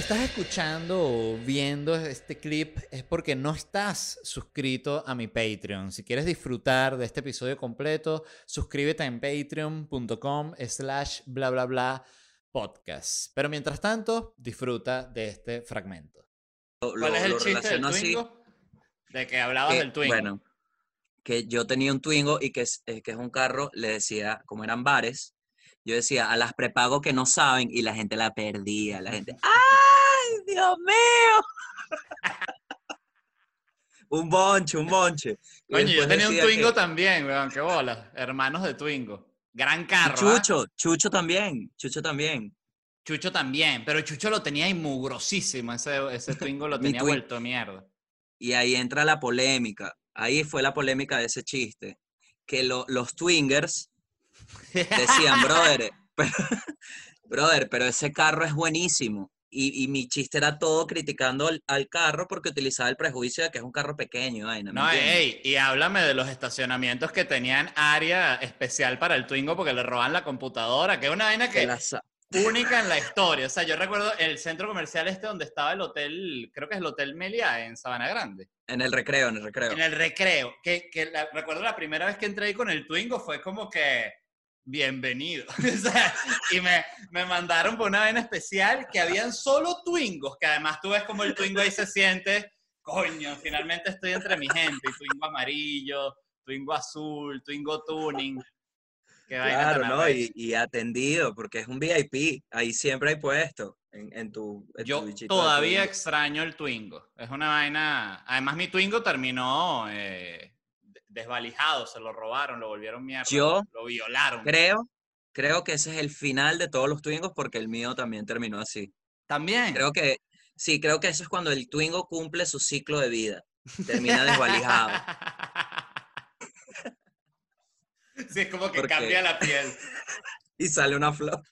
Si estás escuchando o viendo este clip es porque no estás suscrito a mi Patreon. Si quieres disfrutar de este episodio completo, suscríbete en patreon.com slash bla bla bla podcast. Pero mientras tanto, disfruta de este fragmento. ¿Cuál es el chiste del Twingo? De que hablabas del Twingo. Bueno, que yo tenía un Twingo y que es, eh, que es un carro, le decía, como eran bares, yo decía a las prepago que no saben y la gente la perdía. La gente, ¡ay, Dios mío! un bonche, un bonche. Coño, yo tenía un Twingo que- también, weón, qué bola. Hermanos de Twingo. Gran carro. y ¿ah? Chucho, Chucho también, Chucho también. Chucho también, pero Chucho lo tenía inmugrosísimo. Ese, ese Twingo lo tenía Twin- vuelto mierda. Y ahí entra la polémica. Ahí fue la polémica de ese chiste. Que lo- los Twingers decían, brother, eh, pero, brother, pero ese carro es buenísimo. Y, y mi chiste era todo criticando al, al carro porque utilizaba el prejuicio de que es un carro pequeño. ¿me No, entiendes? ey, y háblame de los estacionamientos que tenían área especial para el Twingo porque le roban la computadora, que es una vaina Que única en la historia. O sea, yo recuerdo el centro comercial este donde estaba el hotel, creo que es el Hotel Melia en Sabana Grande, en el recreo, en el recreo. en el recreo, que, que la- recuerdo la primera vez que entré ahí con el Twingo fue como que bienvenido. Y me, me mandaron por una vaina especial que habían solo Twingos, que además tú ves como el Twingo ahí se siente, coño, finalmente estoy entre mi gente, y Twingo amarillo, Twingo azul, Twingo tuning. Qué Claro, ¿no? Y, y atendido, porque es un VIP. Ahí siempre hay puesto en, en tu. en Yo todavía extraño el Twingo. Es una vaina. Además, mi Twingo terminó eh, desvalijado, se lo robaron, lo volvieron mierda. Yo lo violaron. Creo, creo que ese es el final de todos los Twingos porque el mío también terminó así. También. Creo que, sí, creo que eso es cuando el Twingo cumple su ciclo de vida. Termina desvalijado. sí, es como que cambia la piel. y sale una flor,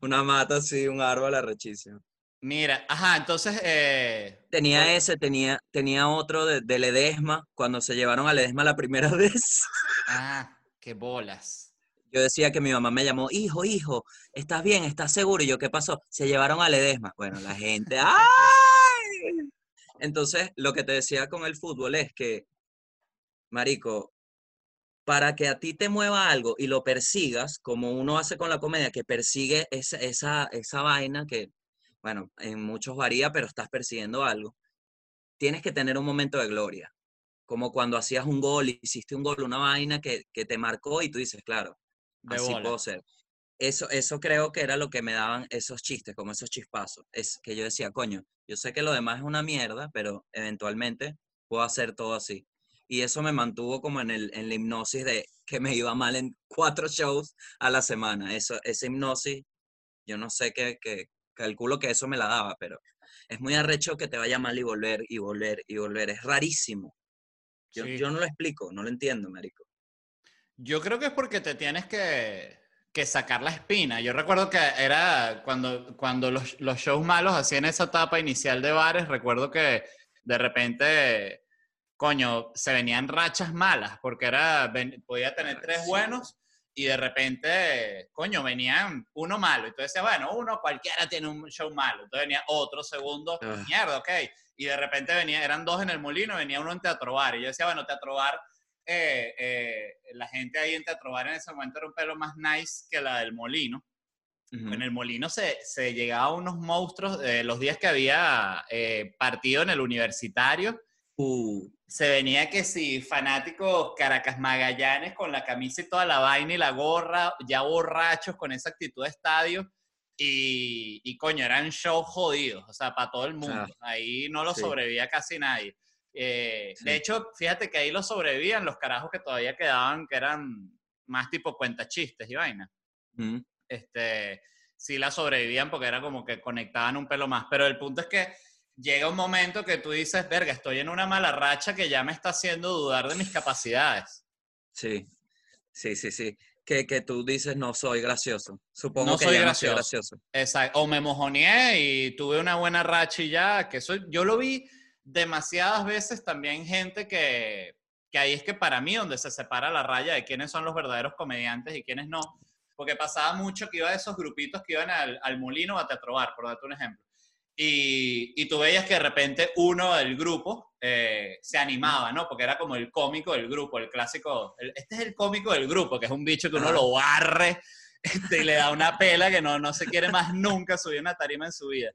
una mata así, un árbol arrechísimo. Mira, ajá, entonces. eh, Tenía Bueno. ese, tenía, tenía otro de, de Ledesma, cuando se llevaron a Ledesma la primera vez. ah, qué bolas. Yo decía que mi mamá me llamó, hijo, hijo, ¿estás bien? ¿Estás seguro? Y yo, ¿qué pasó? Se llevaron a Ledesma. Bueno, la gente, ¡ay! Entonces, lo que te decía con el fútbol es que, marico, para que a ti te mueva algo y lo persigas, como uno hace con la comedia, que persigue esa, esa, esa vaina que, bueno, en muchos varía, pero estás persiguiendo algo, tienes que tener un momento de gloria. Como cuando hacías un gol, hiciste un gol, una vaina que, que te marcó y tú dices, claro, De así bola. puedo ser. Eso, eso creo que era lo que me daban esos chistes, como esos chispazos. Es que yo decía, coño, yo sé que lo demás es una mierda, pero eventualmente puedo hacer todo así. Y eso me mantuvo como en, el, en la hipnosis de que me iba mal en cuatro shows a la semana. Eso, esa hipnosis, yo no sé qué, qué- calculo que eso me la daba, pero es muy arrecho que te vaya mal y volver y volver y volver. Es rarísimo. Yo, Sí. yo no lo explico, no lo entiendo, marico. Yo creo que es porque te tienes que, que sacar la espina. Yo recuerdo que era cuando, cuando los, los shows malos hacían esa etapa inicial de bares, recuerdo que de repente, coño, se venían rachas malas, porque era, ven- podía tener tres buenos y de repente, coño, venían uno malo. Entonces decía, bueno, uno cualquiera tiene un show malo. Entonces venía otro, segundo, Ah. mierda, ok. Y de repente venía, eran dos en el molino, venía uno en Teatro Bar. Y yo decía, bueno, Teatro Bar eh, eh, la gente ahí en Teatro Bar en ese momento era un pelo más nice que la del Molino. En el Molino se, se llegaba a unos monstruos, eh, los días que había eh, partido en el universitario, Uh, se venía que si fanáticos Caracas Magallanes con la camisa y toda la vaina y la gorra, ya borrachos con esa actitud de estadio. Y, y coño, eran shows jodidos, o sea, para todo el mundo. Ahí no lo Sí. sobrevivía casi nadie. Eh, Sí. De hecho, fíjate que ahí lo sobrevivían los carajos que todavía quedaban, que eran más tipo cuentachistes y vaina. mm, Este, sí la sobrevivían porque era como que conectaban un pelo más. Pero el punto es que llega un momento que tú dices, verga, estoy en una mala racha que ya me está haciendo dudar de mis capacidades. sí, sí, sí, sí. Que, que tú dices, no soy gracioso. Supongo No que soy ya gracioso. no soy gracioso. Exacto. O me mojoneé y tuve una buena racha y ya, que eso yo lo vi demasiadas veces también gente que, que ahí es que para mí donde se separa la raya de quiénes son los verdaderos comediantes y quiénes no, porque pasaba mucho que iba a esos grupitos que iban al, al molino a Teatro Bar, por darte un ejemplo. Y, y tú veías que de repente uno del grupo eh, se animaba, ¿no? Porque era como el cómico del grupo, el clásico. el- este es el cómico del grupo, que es un bicho que uno lo barre este, y le da una pela que no, no se quiere más nunca subir una tarima en su vida.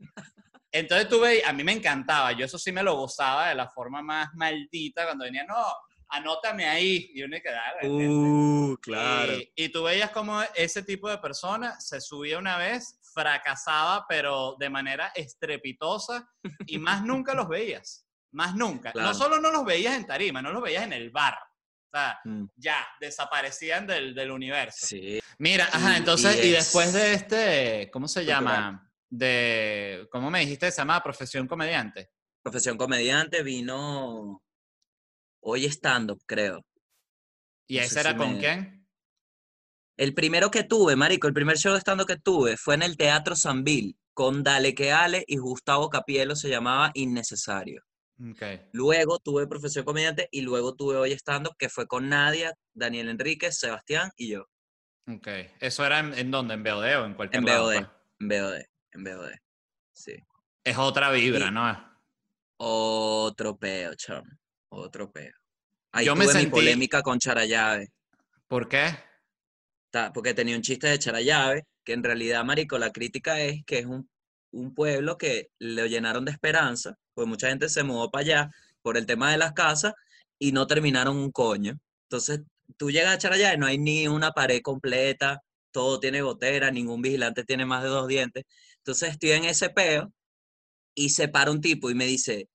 Entonces tú veías, a mí me encantaba, yo eso sí me lo gozaba de la forma más maldita cuando venía, no, anótame ahí. Y uno que dale, gente. Uh, Y, y tú veías como ese tipo de persona se subía una vez, fracasaba, pero de manera estrepitosa, y más nunca los veías. Más nunca. Claro. No solo no los veías en tarima, no los veías en el bar. O sea, Mm, ya, desaparecían del, del universo. Sí. Mira, ajá, entonces, y y, es después de este, ¿cómo se llama? De, ¿cómo me dijiste? Se llama profesión comediante. Profesión comediante vino hoy stand-up, creo. ¿Y No ese era si con me- quién? El primero que tuve, marico, el primer show de stand-up que tuve fue en el Teatro Sambil con Dale que Ale y Gustavo Capielo, se llamaba Innecesario. Ok. Luego tuve Profesión Comediante y luego tuve Hoy Stand-up, que fue con Nadia, Daniel Enríquez, Sebastián y yo, Ok. ¿Eso era en, en dónde? ¿En BOD o en cualquier en lado, BOD, pues? en BOD, en BOD. Sí. Es otra vibra, Y- ¿no? Otro peo, chamo. Otro peo. Ahí Yo me tuve mi sentí- polémica con Charayave. ¿Por qué? Porque tenía un chiste de Charayave, que en realidad, marico, la crítica es que es un, un pueblo que lo llenaron de esperanza, pues mucha gente se mudó para allá por el tema de las casas y no terminaron un coño. Entonces, tú llegas a Charayave, no hay ni una pared completa, todo tiene gotera, ningún vigilante tiene más de dos dientes. Entonces, estoy en ese peo y se para un tipo y me dice,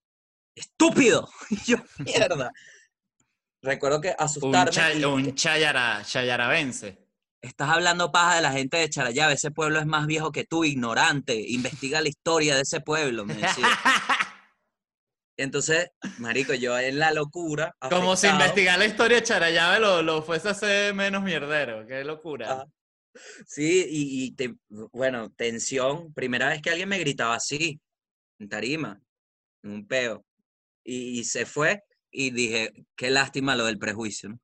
¡estúpido! Y yo, mierda. Recuerdo que Un, asustarme. cha- y- un chayara, chayarabense. Estás hablando paja de la gente de Charayave, ese pueblo es más viejo que tú, ignorante, investiga la historia de ese pueblo, me decía. Entonces, marico, yo en la locura, Como si investigar la historia de Charayave lo, lo fuese a hacer menos mierdero. Qué locura. Ajá. Sí, y, y te- bueno, tensión, primera vez que alguien me gritaba así, en tarima, en un peo, y, y se fue, y dije, qué lástima lo del prejuicio, ¿no?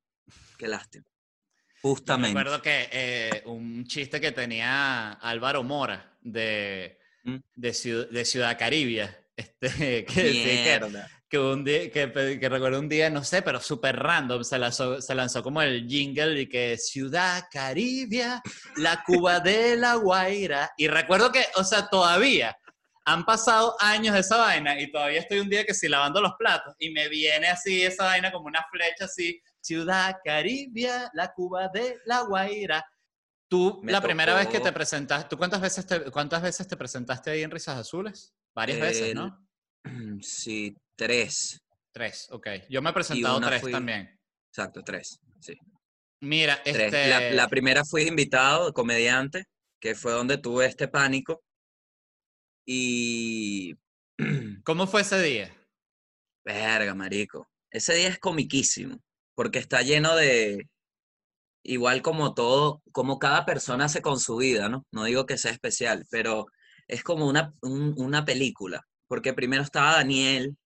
Qué lástima. Justamente. recuerdo que eh, un chiste que tenía Álvaro Mora de, Mm. de, Ciudad, de Ciudad Caribia. Este, que, un día, que, recuerdo un día, no sé, pero súper random, se lanzó, se lanzó como el jingle y que Ciudad Caribia, la Cuba de la Guaira. Y recuerdo que, o sea, todavía han pasado años de esa vaina y todavía estoy un día que sí lavando los platos y me viene así esa vaina como una flecha así, Ciudad Caribia, la Cuba de la Guaira. Tú, Me la primera vez que te presentaste, ¿tú cuántas veces te, cuántas veces te presentaste ahí en Risas Azules? Varias veces, ¿no? Sí, tres. Tres, ok. Yo me he presentado tres fui- también. Exacto, tres. Sí. Mira, Tres. este... La, la primera fui invitado, comediante, que fue donde tuve este pánico. Y. ¿Cómo fue ese día? Verga, marico. Ese día es comiquísimo, porque está lleno de. Igual como todo, como cada persona hace con su vida, ¿no? No digo que sea especial, pero es como una, un- una película. Porque primero estaba Daniel,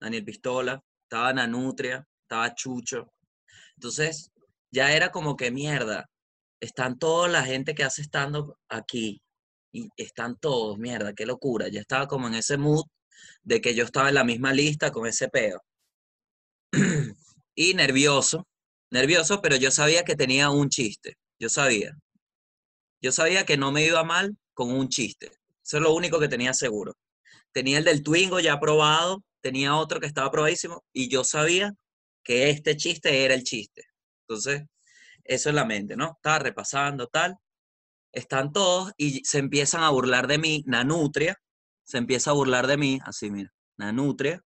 Daniel Pistola, estaba Nanutria, estaba Chucho. Entonces, ya era como que mierda. Están toda la gente que hace stand-up aquí. Y están todos, mierda, qué locura. Ya estaba como en ese mood de que yo estaba en la misma lista con ese peo. y nervioso, nervioso, pero yo sabía que tenía un chiste. Yo sabía. Yo sabía que no me iba mal con un chiste. Eso es lo único que tenía seguro. Tenía el del Twingo ya probado, tenía otro que estaba probadísimo y yo sabía que este chiste era el chiste. Entonces, eso en la mente, ¿no? Estaba repasando tal. Están todos y se empiezan a burlar de mí, Nanutria, se empieza a burlar de mí, así mira, Nanutria,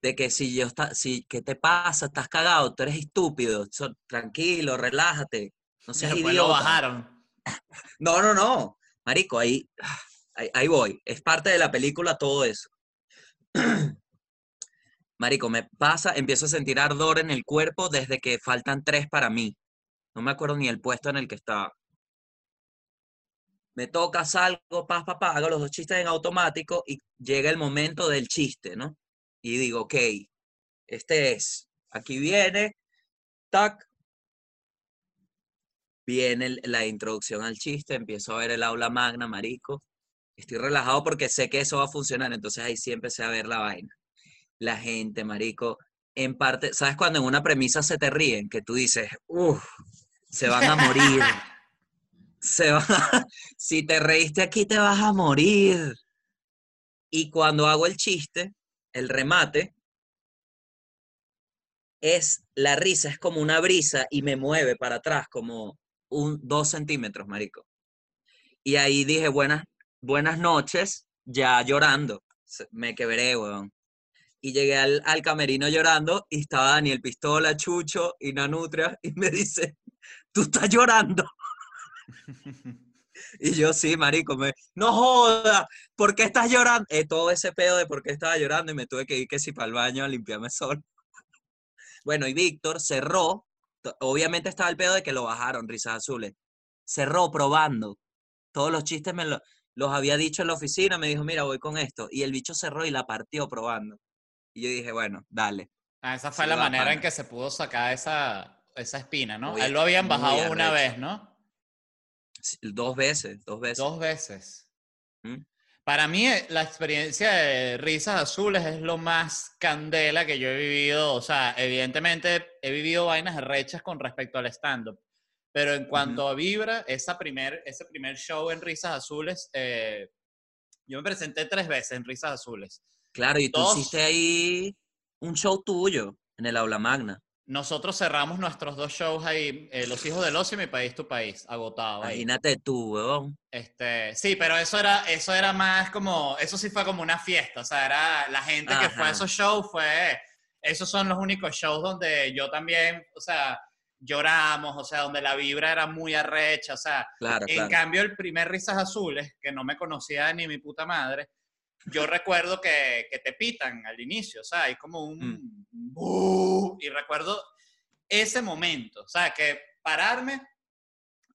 de que si yo está, si, ¿qué te pasa? Estás cagado, tú eres estúpido, so- tranquilo, relájate, no seas Después lo idiota. bajaron. No, no, no, marico, ahí, ahí, ahí voy, es parte de la película todo eso. Marico, me pasa, empiezo a sentir ardor en el cuerpo desde que faltan tres para mí. No me acuerdo ni el puesto en el que estaba. Me toca, salgo, pa, pa, pa, hago los dos chistes en automático y llega el momento del chiste, ¿no? Y digo, ok, este es, aquí viene, tac, viene el- la introducción al chiste, empiezo a ver el aula magna, marico. Estoy relajado porque sé que eso va a funcionar, entonces ahí sí empecé a ver la vaina. La gente, marico, en parte, ¿sabes cuando en una premisa se te ríen? Que tú dices, uff, se van a morir. Se van a- Si te reíste aquí, te vas a morir. Y cuando hago el chiste, el remate, es la risa, es como una brisa y me mueve para atrás como un dos centímetros, marico. Y ahí dije, buenas, buenas noches, ya llorando. Me quebré, weón. Y llegué al, al camerino llorando y estaba Daniel Pistola, Chucho y Nanutria y me dice, tú estás llorando. Y yo, sí, marico, me, no joda, ¿por qué estás llorando? Eh, todo ese pedo de por qué estaba llorando y me tuve que ir que si para el baño a limpiarme solo. Bueno, y Víctor cerró, obviamente estaba el pedo de que lo bajaron, risas azules. Cerró probando. Todos los chistes me lo- los había dicho en la oficina, me dijo, mira, voy con esto. Y el bicho cerró y la partió probando. Y yo dije, bueno, dale. Ah, esa fue Sí, la manera en que se pudo sacar esa, esa espina, ¿no? Muy- él lo habían bajado una vez, ¿no? Dos veces, dos veces. Dos veces. ¿Mm? Para mí, eh, la experiencia de Risas Azules es lo más candela que yo he vivido. O sea, evidentemente he vivido vainas rechas con respecto al stand-up. Pero en cuanto a Vibra, esa primer, ese primer show en Risas Azules, eh, yo me presenté tres veces en Risas Azules. Claro, y tú Dos. hiciste ahí un show tuyo en el aula magna. Nosotros cerramos nuestros dos shows ahí, eh, Los Hijos del Ocio y Mi País, Tu País, agotado ahí. Imagínate tú, weón. Este, sí, pero eso era, eso era más como, eso sí fue como una fiesta, o sea, era la gente que fue a Ajá. esos shows fue, esos son los únicos shows donde yo también, o sea, lloramos, o sea, donde la vibra era muy arrecha, o sea, Claro, en claro. cambio el primer Risas Azules, que no me conocía ni mi puta madre, yo recuerdo que, que te pitan al inicio, o sea, hay como un... Mm. Y recuerdo ese momento, o sea, que pararme,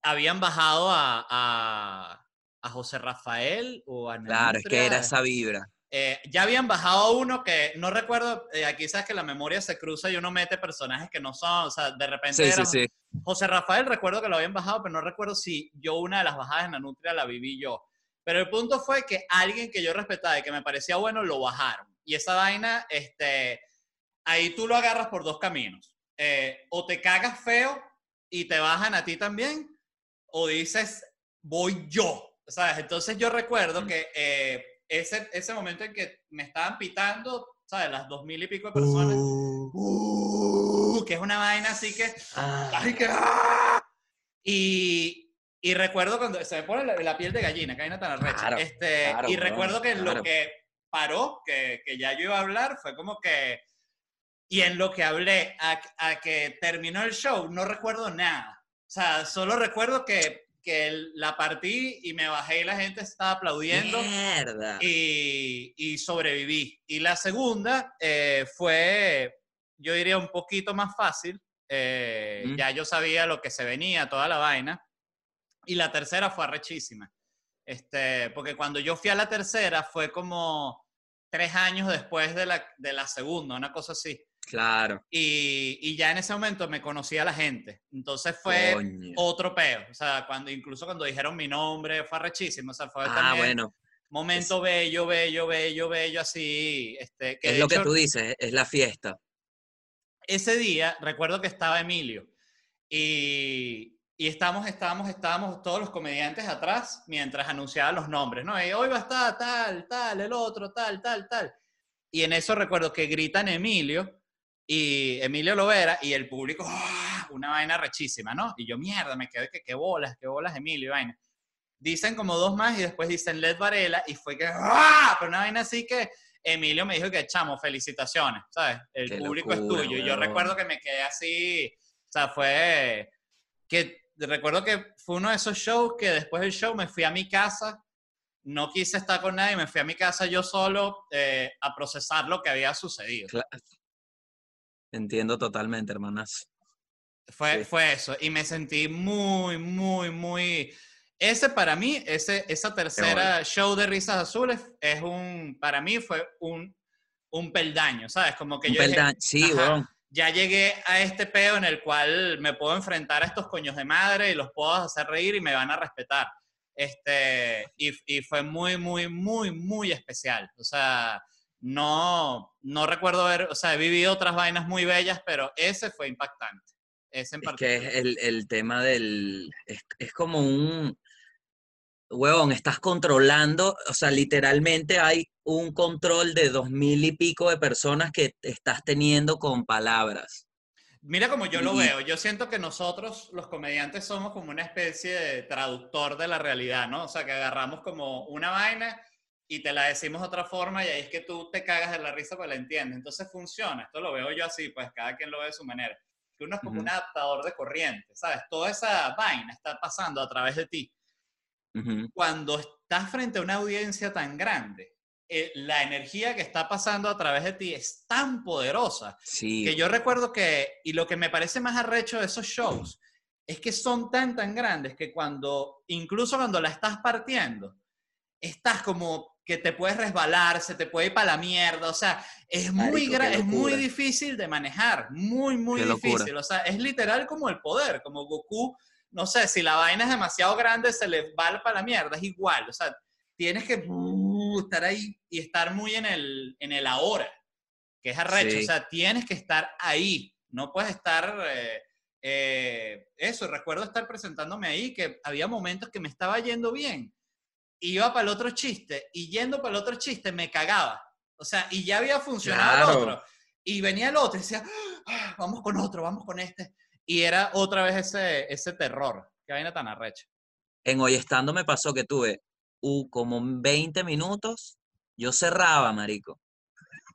habían bajado a, a, a José Rafael o a Claro, es que era Nanutria, esa vibra. eh, ya habían bajado uno que no recuerdo, eh, aquí sabes que la memoria se cruza y uno mete personajes que no son, o sea, de repente Sí, era sí, sí. José Rafael, recuerdo que lo habían bajado, pero no recuerdo si yo una de las bajadas en la Nutria la viví yo. Pero el punto fue que alguien que yo respetaba y que me parecía bueno lo bajaron. Y esa vaina, este, ahí tú lo agarras por dos caminos. Eh, o te cagas feo y te bajan a ti también, o dices, voy yo. ¿Sabes? Entonces yo recuerdo que eh, ese, ese momento en que me estaban pitando, ¿sabes? Las dos mil y pico de personas, uh, que es una vaina así que Ah, ¡Ay, que- ¡ah! Y, y recuerdo cuando se me pone la, la piel de gallina, que hay una tan arrecha. Claro, este, claro, y recuerdo que claro. lo que paró, que, que ya yo iba a hablar, fue como que. Y en lo que hablé, a, a que terminó el show, no recuerdo nada. O sea, solo recuerdo que, que la partí y me bajé y la gente estaba aplaudiendo Mierda. y, y sobreviví. Y la segunda eh, fue, yo diría, un poquito más fácil. eh, Mm. Ya yo sabía lo que se venía, toda la vaina. Y la tercera fue arrechísima. Este, porque cuando yo fui a la tercera fue como tres años después de la, de la segunda, una cosa así. Claro. Y, y ya en ese momento me conocía la gente. Entonces fue Coño. otro peo. O sea, cuando, incluso cuando dijeron mi nombre, fue arrechísimo. O sea, fue Ah, también bueno. momento bello, bello, bello, bello, así. Este, que Es lo que tú dices, es la fiesta. ese día recuerdo que estaba Emilio y, y estábamos, estábamos, estábamos todos los comediantes atrás mientras anunciaban los nombres, ¿no? Y hoy va a estar tal, tal, el otro, tal, tal, tal. Y en eso recuerdo que gritan Emilio y Emilio Lovera y el público, ¡ah! una vaina rechísima, ¿no? Y yo, mierda, me quedé que qué bolas, qué bolas Emilio, vaina. Dicen como dos más y después dicen Led Varela y fue que, ¡ah! Pero una vaina así que Emilio me dijo que, chamo, felicitaciones, ¿sabes? El público es tuyo. Y yo recuerdo que me quedé así, o sea, fue que recuerdo que fue uno de esos shows que después del show me fui a mi casa, no quise estar con nadie, me fui a mi casa yo solo eh, a procesar lo que había sucedido. Entiendo totalmente, hermanas. Fue, fue eso, y me sentí muy, muy, muy... Ese para mí, ese, esa tercera show de Risas Azules, es un, para mí fue un, un peldaño, ¿sabes? Como que un yo... Peldaño. sí, bueno ya llegué a este peo en el cual me puedo enfrentar a estos coños de madre y los puedo hacer reír y me van a respetar. Este, y, y fue muy, muy, muy, muy especial. O sea, no, no recuerdo ver, o sea, he vivido otras vainas muy bellas, pero ese fue impactante. Ese en es que es el, el tema del, es, es como un, huevón, estás controlando, o sea, literalmente hay un control de dos mil y pico de personas que estás teniendo con palabras. Mira como yo lo veo, yo siento que nosotros los comediantes somos como una especie de traductor de la realidad, ¿no? O sea, que agarramos como una vaina y te la decimos de otra forma y ahí es que tú te cagas de la risa pues la entiendes. Entonces funciona, esto lo veo yo así, pues cada quien lo ve de su manera. Que uno es como un adaptador de corriente, ¿sabes? Toda esa vaina está pasando a través de ti. Cuando estás frente a una audiencia tan grande, eh, la energía que está pasando a través de ti es tan poderosa que yo recuerdo que, y lo que me parece más arrecho de esos shows, es que son tan, tan grandes que cuando, incluso cuando la estás partiendo, estás como que te puedes resbalar, se te puede ir para la mierda, o sea, es muy, es muy difícil de manejar, muy, muy difícil, o sea, es literal como el poder, como Goku no sé, si la vaina es demasiado grande, se le va para la mierda, es igual. O sea, tienes que uh, estar ahí y estar muy en el, en el ahora, que es arrecho. O sea, tienes que estar ahí. No puedes estar... Eh, eh, eso, recuerdo estar presentándome ahí, que había momentos que me estaba yendo bien. Y iba para el otro chiste, y yendo para el otro chiste me cagaba. O sea, y ya había funcionado el otro. Y venía el otro y decía, ah, vamos con otro, vamos con este. Y era otra vez ese, ese terror. Qué vaina tan arrecha. En Hoy Estando me pasó que tuve uh, como 20 minutos, yo cerraba, marico.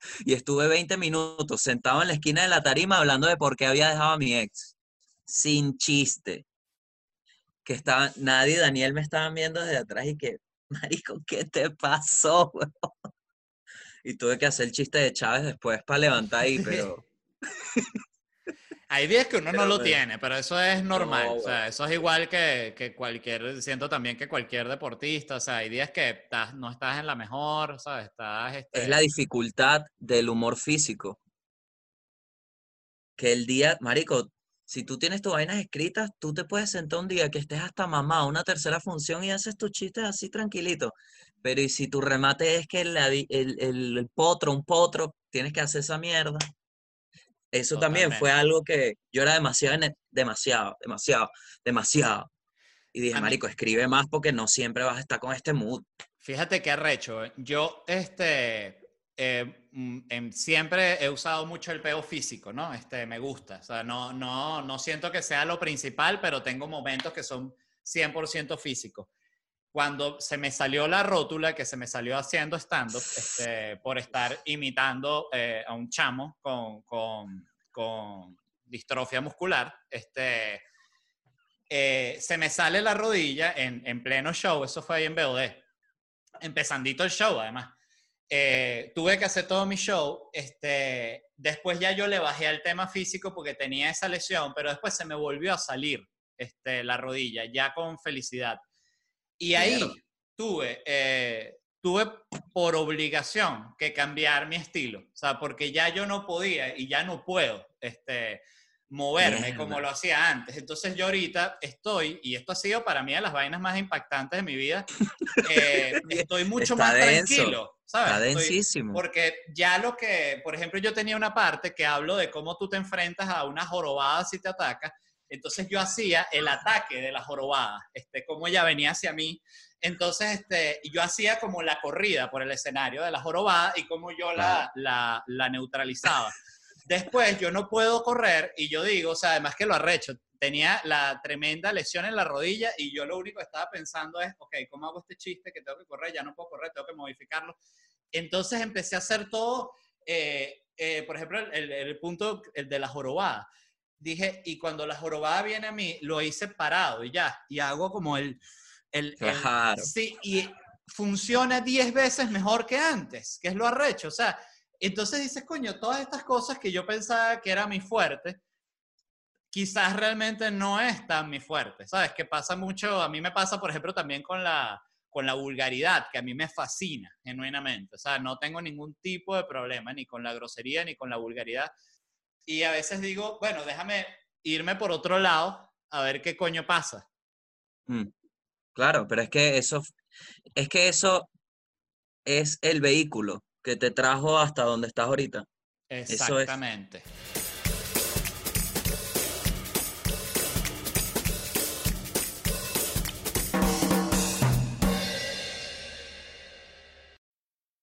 Y estuve 20 minutos sentado en la esquina de la tarima hablando de por qué había dejado a mi ex. Sin chiste. Que estaba, nadie, Daniel me estaban viendo desde atrás y que, marico, ¿qué te pasó? Y tuve que hacer el chiste de Chávez después para levantar ahí, pero... Hay días que uno no lo tiene, pero eso es normal. o sea, eso es igual que, que, cualquier, siento también que cualquier deportista. O sea, hay días que estás, no estás en la mejor, ¿sabes? Estás, este... Es la dificultad del humor físico. Que el día, marico, si tú tienes tus vainas escritas, tú te puedes sentar un día que estés hasta mamá, una tercera función y haces tus chistes así tranquilito. Pero y si tu remate es que el, el, el, el potro, un potro, tienes que hacer esa mierda. Eso también fue algo que yo era demasiado, demasiado, demasiado, demasiado. Y dije, Marico, escribe más porque no siempre vas a estar con este mood. Fíjate qué arrecho. ¿eh? Yo, este, eh, mm, siempre he usado mucho el peo físico, ¿no? Este, me gusta. O sea, no, no, no siento que sea lo principal, pero tengo momentos que son 100% físicos cuando se me salió la rótula que se me salió haciendo stand-up este, por estar imitando eh, a un chamo con, distrofia muscular, este, eh, se me sale la rodilla en, en, pleno show, eso fue ahí en BOD, empezandito el show además. Eh, tuve que hacer todo mi show, este, después ya yo le bajé al tema físico porque tenía esa lesión, pero después se me volvió a salir este, la rodilla, ya con felicidad. Y ahí tuve, eh, tuve por obligación que cambiar mi estilo, o sea, porque ya yo no podía y ya no puedo este, moverme como lo hacía antes. Entonces yo ahorita estoy, y esto ha sido para mí de las vainas más impactantes de mi vida, eh, estoy mucho más tranquilo. ¿sabes? Está densísimo. porque ya lo que, por ejemplo, yo tenía una parte que hablo de cómo tú te enfrentas a una jorobada si te ataca, entonces yo hacía el ataque de la jorobada, este, como ella venía hacia mí, Entonces, este, yo hacía como la corrida por el escenario de la jorobada y como yo la, la, la neutralizaba. Después yo no puedo correr y yo digo, o sea, además que lo arrecho, tenía la tremenda lesión en la rodilla y yo lo único que estaba pensando es, ok, ¿cómo hago este chiste que tengo que correr? Ya no puedo correr, tengo que modificarlo. Entonces empecé a hacer todo, eh, eh, por ejemplo, el, el, punto el de la jorobada. Dije, y cuando la jorobada viene a mí, lo hice parado y ya, y hago como el... el, claro. sí, y funciona 10 veces mejor que antes, que es lo arrecho. O sea, entonces dices, coño, todas estas cosas que yo pensaba que era mi fuerte, quizás realmente no es tan mi fuerte, ¿sabes? Que pasa mucho, a mí me pasa, por ejemplo, también con la, con la vulgaridad, que a mí me fascina genuinamente, o sea, no tengo ningún tipo de problema ni con la grosería ni con la vulgaridad. Y a veces digo, bueno, déjame irme por otro lado a ver qué coño pasa. Mm, claro, pero es que eso, es que eso es el vehículo que te trajo hasta donde estás ahorita. Exactamente.